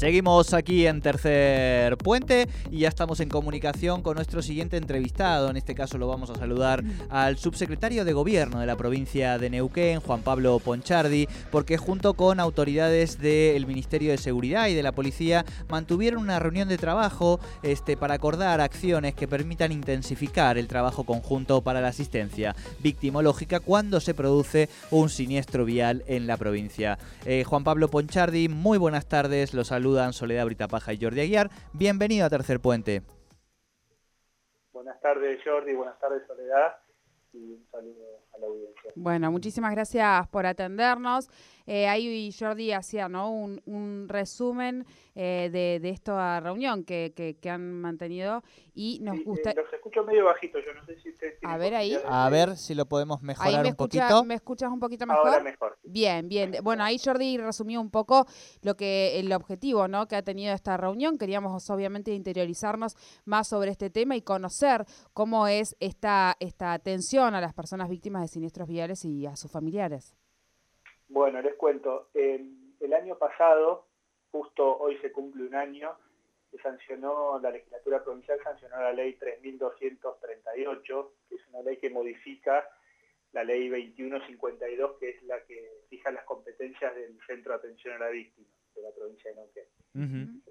Seguimos aquí en Tercer Puente y ya estamos en comunicación con nuestro siguiente entrevistado. En este caso lo vamos a saludar al subsecretario de Gobierno de la provincia de Neuquén, Juan Pablo Ponchardi, porque junto con autoridades del Ministerio de Seguridad y de la Policía mantuvieron una reunión de trabajo este, para acordar acciones que permitan intensificar el trabajo conjunto para la asistencia victimológica cuando se produce un siniestro vial en la provincia. Eh, Juan Pablo Ponchardi, muy buenas tardes, los saludos saludan Soledad Britapaja y Jordi Aguiar. Bienvenido a Tercer Puente. Buenas tardes Jordi, buenas tardes Soledad y un saludo a la audiencia. Bueno, muchísimas gracias por atendernos. Eh, ahí Jordi hacía ¿no? un, resumen eh, de, de, esta reunión que, que, han mantenido y nos gusta... Eh, los escucho medio bajito, yo no sé si ustedes A ver ahí. A ver si lo podemos mejorar un poquito. ¿Me escuchas un poquito mejor? Ahora mejor. Bien, bien. Bueno, ahí Jordi resumió un poco lo que el objetivo ¿no? que ha tenido esta reunión. Queríamos obviamente interiorizarnos más sobre este tema y conocer cómo es esta, esta atención a las personas víctimas de siniestros viales y a sus familiares. Bueno, les cuento. el año pasado, justo hoy se cumple un año, se sancionó, la legislatura provincial sancionó la ley 3.238, que es una ley que modifica la ley 2152, que es la que fija las competencias del Centro de Atención a la Víctima de la provincia de Neuquén.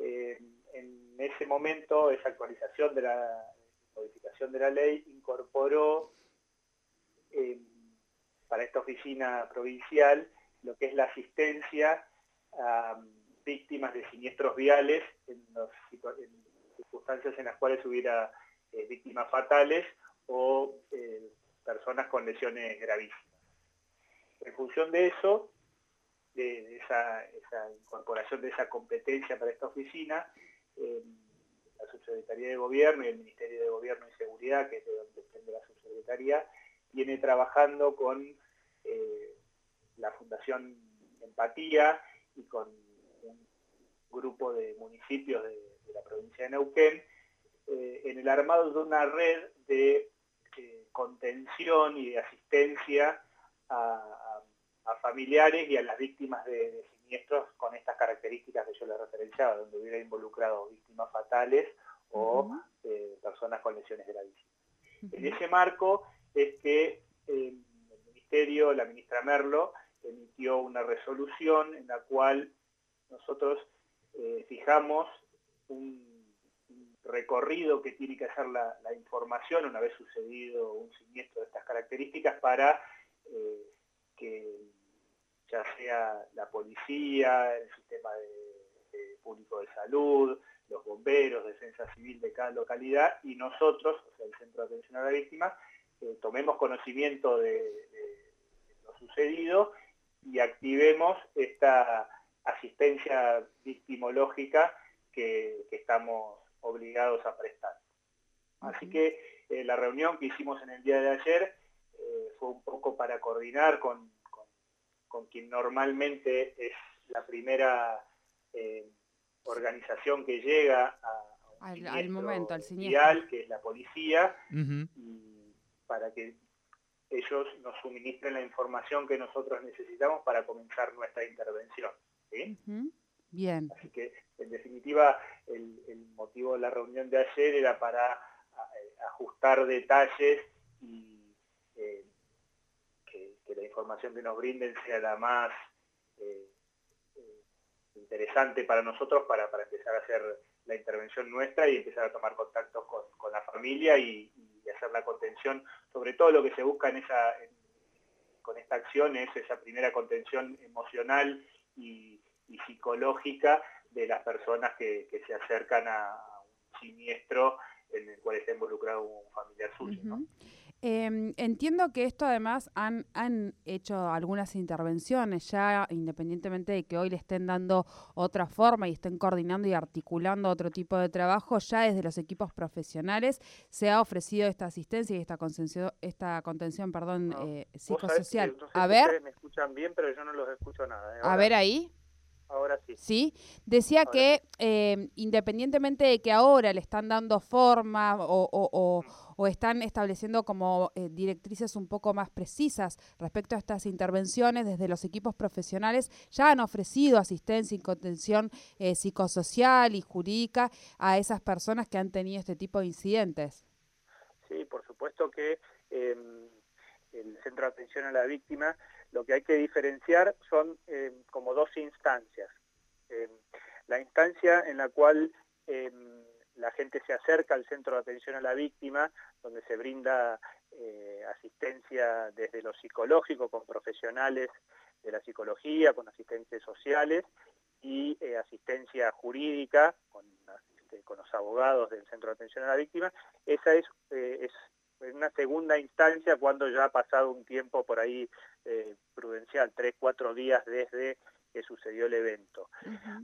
en ese momento, esa actualización de la modificación de la ley incorporó eh, para esta oficina provincial lo que es la asistencia a víctimas de siniestros viales en, circunstancias en las cuales hubiera eh, víctimas fatales o eh, personas con lesiones gravísimas. En función de eso, de, esa, incorporación de esa competencia para esta oficina, eh, la Subsecretaría de Gobierno y el Ministerio de Gobierno y Seguridad, que es de donde depende la Subsecretaría, viene trabajando con la Fundación Empatía y con un grupo de municipios de, la provincia de Neuquén, eh, en el armado de una red de eh, contención y de asistencia a, familiares y a las víctimas de, siniestros con estas características que yo les referenciaba, donde hubiera involucrado víctimas fatales o eh, personas con lesiones gravísimas. En ese marco es que el Ministerio, la ministra Merlo, emitió una resolución en la cual nosotros eh, fijamos un, recorrido que tiene que hacer la, información una vez sucedido un siniestro de estas características para eh, que ya sea la policía, el sistema público de salud, los bomberos, defensa civil de cada localidad y nosotros, o sea, el Centro de Atención a la Víctima, eh, tomemos conocimiento de, lo sucedido y activemos esta asistencia victimológica que, estamos obligados a prestar. Así que eh, la reunión que hicimos en el día de ayer eh, fue un poco para coordinar con, con, quien normalmente es la primera eh, organización que llega a, al, momento, al que es la policía, y para que ellos nos suministren la información que nosotros necesitamos para comenzar nuestra intervención. Bien. Así que, en definitiva, el, motivo de la reunión de ayer era para eh, ajustar detalles y eh, que, la información que nos brinden sea la más eh, interesante para nosotros para, empezar a hacer la intervención nuestra y empezar a tomar contacto con, la familia y hacer la contención, sobre todo lo que se busca en esa, con esta acción es esa primera contención emocional y, psicológica de las personas que, se acercan a un siniestro en el cual está involucrado un familiar suyo. Em, entiendo que esto además han, han hecho algunas intervenciones ya, independientemente de que hoy le estén dando otra forma y estén coordinando y articulando otro tipo de trabajo, ya desde los equipos profesionales se ha ofrecido esta asistencia y esta esta contención perdón, eh, psicosocial. a ver. me escuchan bien, pero yo no los escucho nada. ¿eh? A ver ahí. Ahora sí. Sí, decía que eh, independientemente de que ahora le están dando forma o, están estableciendo como eh, directrices un poco más precisas respecto a estas intervenciones desde los equipos profesionales, ya han ofrecido asistencia y contención eh, psicosocial y jurídica a esas personas que han tenido este tipo de incidentes. Sí, por supuesto que em, el Centro de Atención a la Víctima lo que hay que diferenciar son eh, como dos instancias. Eh, la instancia en la cual eh, la gente se acerca al centro de atención a la víctima, donde se brinda asistencia desde lo psicológico con profesionales de la psicología, con asistentes sociales y asistencia jurídica con, este, con, los abogados del centro de atención a la víctima. Esa es, es una segunda instancia cuando ya ha pasado un tiempo por ahí eh, prudencial, tres, cuatro días desde que sucedió el evento.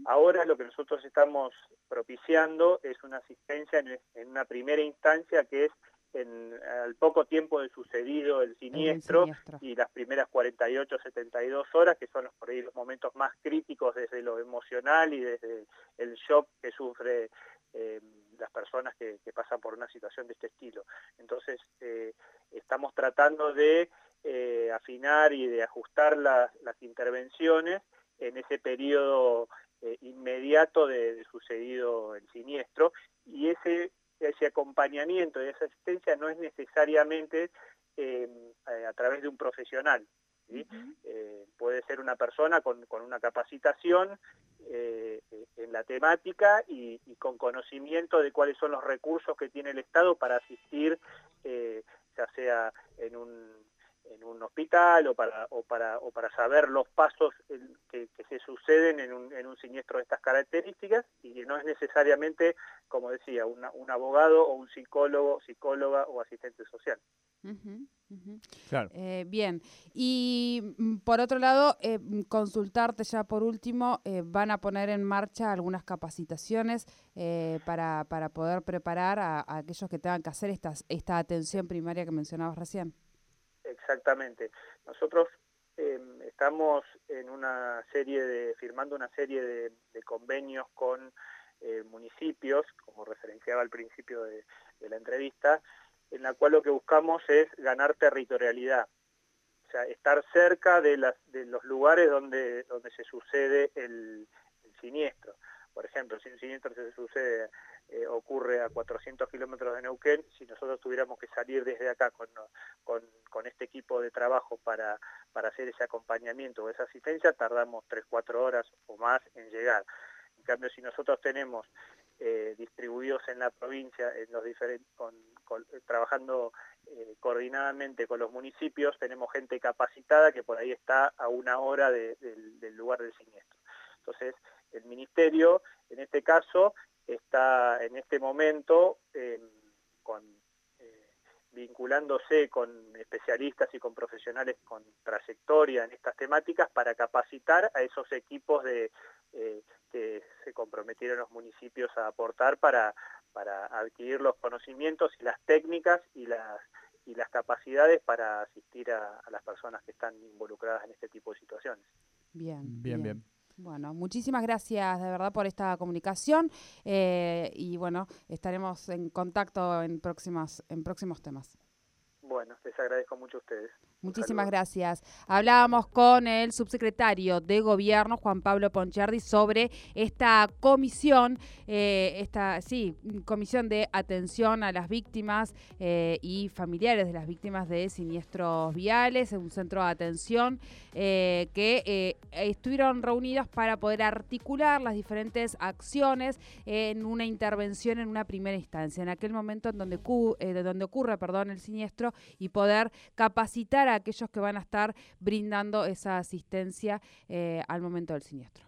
Ahora lo que nosotros estamos propiciando es una asistencia en, una primera instancia que es en, al poco tiempo de sucedido el siniestro, y las primeras 48, 72 horas, que son los, por ahí los momentos más críticos desde lo emocional y desde el shock que sufre eh, las personas que, pasan por una situación de este estilo. Entonces, eh, estamos tratando de eh, afinar y de ajustar las intervenciones en ese periodo inmediato de, sucedido el siniestro y ese, ese acompañamiento y esa asistencia no es necesariamente a través de un profesional. puede ser una persona con, con una capacitación eh, en la temática y, con conocimiento de cuáles son los recursos que tiene el Estado para asistir, eh, ya sea en un, en un hospital o para, o, para, o para saber los pasos que, se suceden en un, en un, siniestro de estas características y no es necesariamente, como decía, un abogado o un psicólogo, psicóloga o asistente social. Eh, bien, y mm, por otro lado, eh, mm, consultarte ya por último, eh, van a poner en marcha algunas capacitaciones para, para, poder preparar a, aquellos que tengan que hacer estas, esta atención primaria que mencionabas recién. Exactamente. Nosotros em, estamos en una serie de, firmando una serie de, convenios con municipios, como referenciaba al principio de la entrevista, en la cual lo que buscamos es ganar territorialidad, o sea, estar cerca de, las, de los lugares donde, donde se sucede el, siniestro. Por ejemplo, si un siniestro se sucede, eh, ocurre a 400 kilómetros de Neuquén, si nosotros tuviéramos que salir desde acá con, con, este equipo de trabajo para, para hacer ese acompañamiento o esa asistencia, tardamos 3-4 horas o más en llegar. En cambio, si nosotros tenemos eh, distribuidos en la provincia, en los diferentes, trabajando eh, coordinadamente con los municipios, tenemos gente capacitada que por ahí está a una hora del lugar del siniestro. Entonces, el ministerio, en este caso, está en este momento eh, con vinculándose con especialistas y con profesionales con trayectoria en estas temáticas para capacitar a esos equipos de, eh, que se comprometieron los municipios a aportar para, para adquirir los conocimientos y las técnicas y las, y las capacidades para asistir a, las personas que están involucradas en este tipo de situaciones. Bien, bien, bien. Bueno, muchísimas gracias de verdad por esta comunicación eh, y bueno, estaremos en contacto en, próximas, en próximos temas. Bueno, les agradezco mucho a ustedes. Muchísimas gracias. Hablábamos con el subsecretario de Gobierno, Juan Pablo Ponchardi, sobre esta comisión, eh, esta, sí, comisión de atención a las víctimas eh, y familiares de las víctimas de siniestros viales, un centro de atención eh, que estuvieron reunidos para poder articular las diferentes acciones en una intervención en una primera instancia, en aquel momento en donde, donde ocurre perdón, el siniestro y poder capacitar a aquellos que van a estar brindando esa asistencia eh, al momento del siniestro.